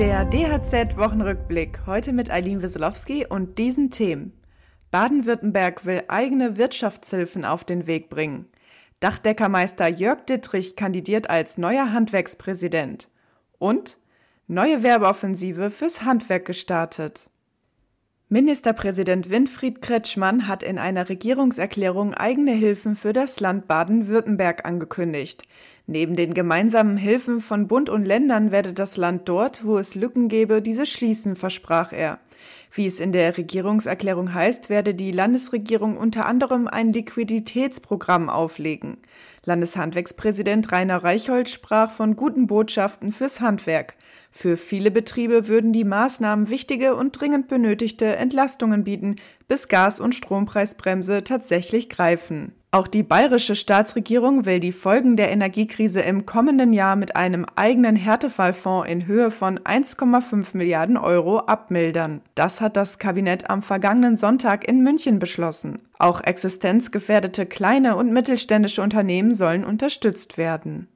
Der DHZ-Wochenrückblick heute mit Eileen Wieselowski und diesen Themen. Baden-Württemberg will eigene Wirtschaftshilfen auf den Weg bringen. Dachdeckermeister Jörg Dittrich kandidiert als neuer Handwerkspräsident. Und neue Werbeoffensive fürs Handwerk gestartet. Ministerpräsident Winfried Kretschmann hat in einer Regierungserklärung eigene Hilfen für das Land Baden-Württemberg angekündigt. Neben den gemeinsamen Hilfen von Bund und Ländern werde das Land dort, wo es Lücken gebe, diese schließen, versprach er. Wie es in der Regierungserklärung heißt, werde die Landesregierung unter anderem ein Liquiditätsprogramm auflegen. Landeshandwerkspräsident Rainer Reichhold sprach von guten Botschaften fürs Handwerk. Für viele Betriebe würden die Maßnahmen wichtige und dringend benötigte Entlastungen bieten, bis Gas- und Strompreisbremse tatsächlich greifen. Auch die bayerische Staatsregierung will die Folgen der Energiekrise im kommenden Jahr mit einem eigenen Härtefallfonds in Höhe von 1,5 Milliarden Euro abmildern. Das hat das Kabinett am vergangenen Sonntag in München beschlossen. Auch existenzgefährdete kleine und mittelständische Unternehmen sollen unterstützt werden.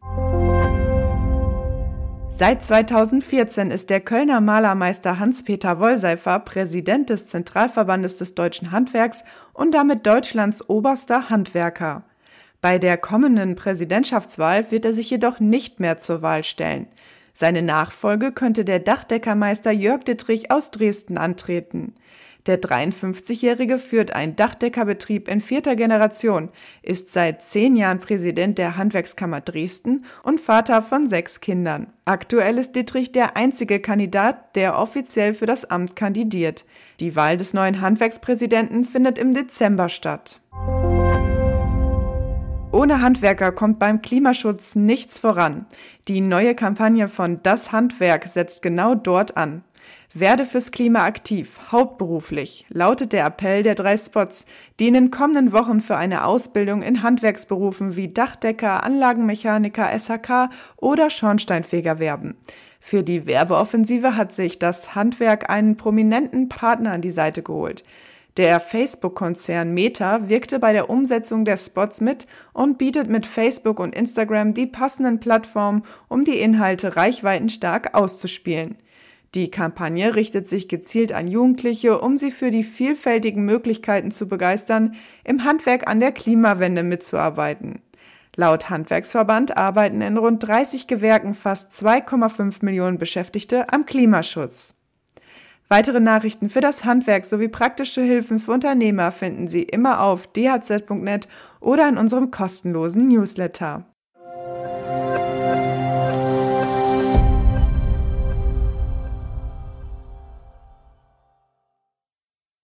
Seit 2014 ist der Kölner Malermeister Hans-Peter Wollseifer Präsident des Zentralverbandes des deutschen Handwerks und damit Deutschlands oberster Handwerker. Bei der kommenden Präsidentschaftswahl wird er sich jedoch nicht mehr zur Wahl stellen. Seine Nachfolge könnte der Dachdeckermeister Jörg Dittrich aus Dresden antreten. Der 53-Jährige führt einen Dachdeckerbetrieb in vierter Generation, ist seit zehn Jahren Präsident der Handwerkskammer Dresden und Vater von sechs Kindern. Aktuell ist Dittrich der einzige Kandidat, der offiziell für das Amt kandidiert. Die Wahl des neuen Handwerkspräsidenten findet im Dezember statt. Ohne Handwerker kommt beim Klimaschutz nichts voran. Die neue Kampagne von Das Handwerk setzt genau dort an. Werde fürs Klima aktiv, hauptberuflich, lautet der Appell der drei Spots, die in den kommenden Wochen für eine Ausbildung in Handwerksberufen wie Dachdecker, Anlagenmechaniker, SHK oder Schornsteinfeger werben. Für die Werbeoffensive hat sich das Handwerk einen prominenten Partner an die Seite geholt. Der Facebook-Konzern Meta wirkte bei der Umsetzung der Spots mit und bietet mit Facebook und Instagram die passenden Plattformen, um die Inhalte reichweitenstark auszuspielen. Die Kampagne richtet sich gezielt an Jugendliche, um sie für die vielfältigen Möglichkeiten zu begeistern, im Handwerk an der Klimawende mitzuarbeiten. Laut Handwerksverband arbeiten in rund 30 Gewerken fast 2,5 Millionen Beschäftigte am Klimaschutz. Weitere Nachrichten für das Handwerk sowie praktische Hilfen für Unternehmer finden Sie immer auf dhz.net oder in unserem kostenlosen Newsletter.